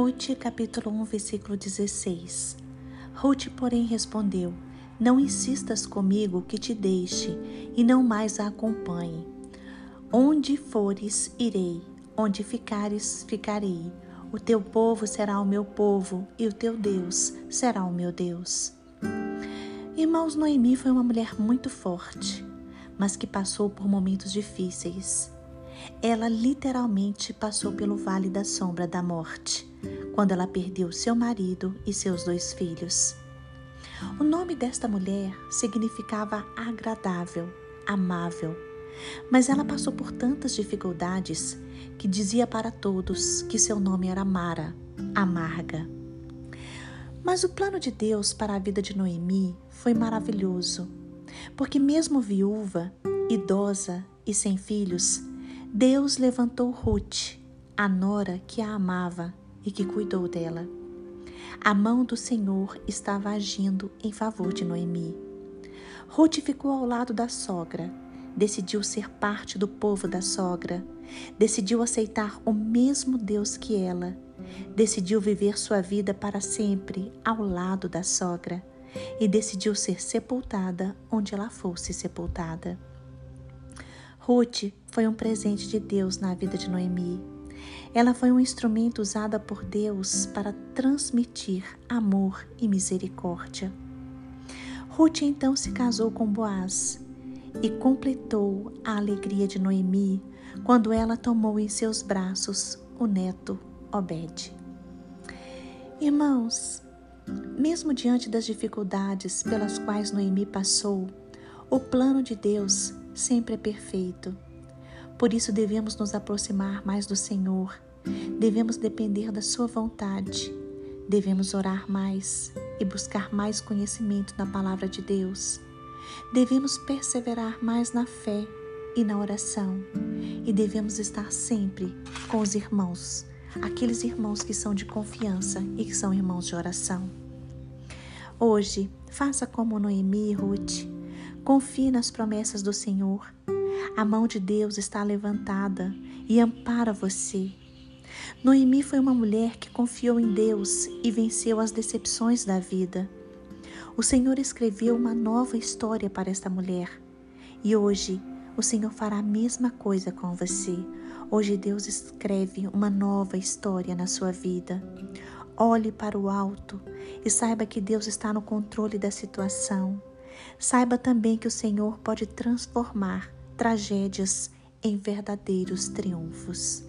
Ruth, capítulo 1, versículo 16. Ruth, porém, respondeu: Não insistas comigo que te deixe e não mais a acompanhe. Onde fores, irei, onde ficares, ficarei. O teu povo será o meu povo e o teu Deus será o meu Deus. Irmãos, Noemi foi uma mulher muito forte, mas que passou por momentos difíceis. Ela literalmente passou pelo vale da sombra da morte, quando ela perdeu seu marido e seus dois filhos. O nome desta mulher significava agradável, amável, mas ela passou por tantas dificuldades que dizia para todos que seu nome era Mara, amarga. Mas o plano de Deus para a vida de Noemi foi maravilhoso, porque, mesmo viúva, idosa e sem filhos, Deus levantou Ruth, a nora que a amava e que cuidou dela. A mão do Senhor estava agindo em favor de Noemi. Ruth ficou ao lado da sogra, decidiu ser parte do povo da sogra, decidiu aceitar o mesmo Deus que ela, decidiu viver sua vida para sempre ao lado da sogra e decidiu ser sepultada onde ela fosse sepultada. Ruth foi um presente de Deus na vida de Noemi. Ela foi um instrumento usado por Deus para transmitir amor e misericórdia. Ruth então se casou com Boaz e completou a alegria de Noemi quando ela tomou em seus braços o neto Obed. Irmãos, mesmo diante das dificuldades pelas quais Noemi passou, o plano de Deus sempre é perfeito. Por isso devemos nos aproximar mais do Senhor, devemos depender da Sua vontade, devemos orar mais e buscar mais conhecimento na palavra de Deus. Devemos perseverar mais na fé e na oração e devemos estar sempre com os irmãos, aqueles irmãos que são de confiança e que são irmãos de oração. Hoje, faça como Noemi e Ruth Confie nas promessas do Senhor. A mão de Deus está levantada e ampara você. Noemi foi uma mulher que confiou em Deus e venceu as decepções da vida. O Senhor escreveu uma nova história para esta mulher. E hoje o Senhor fará a mesma coisa com você. Hoje Deus escreve uma nova história na sua vida. Olhe para o alto e saiba que Deus está no controle da situação. Saiba também que o Senhor pode transformar tragédias em verdadeiros triunfos.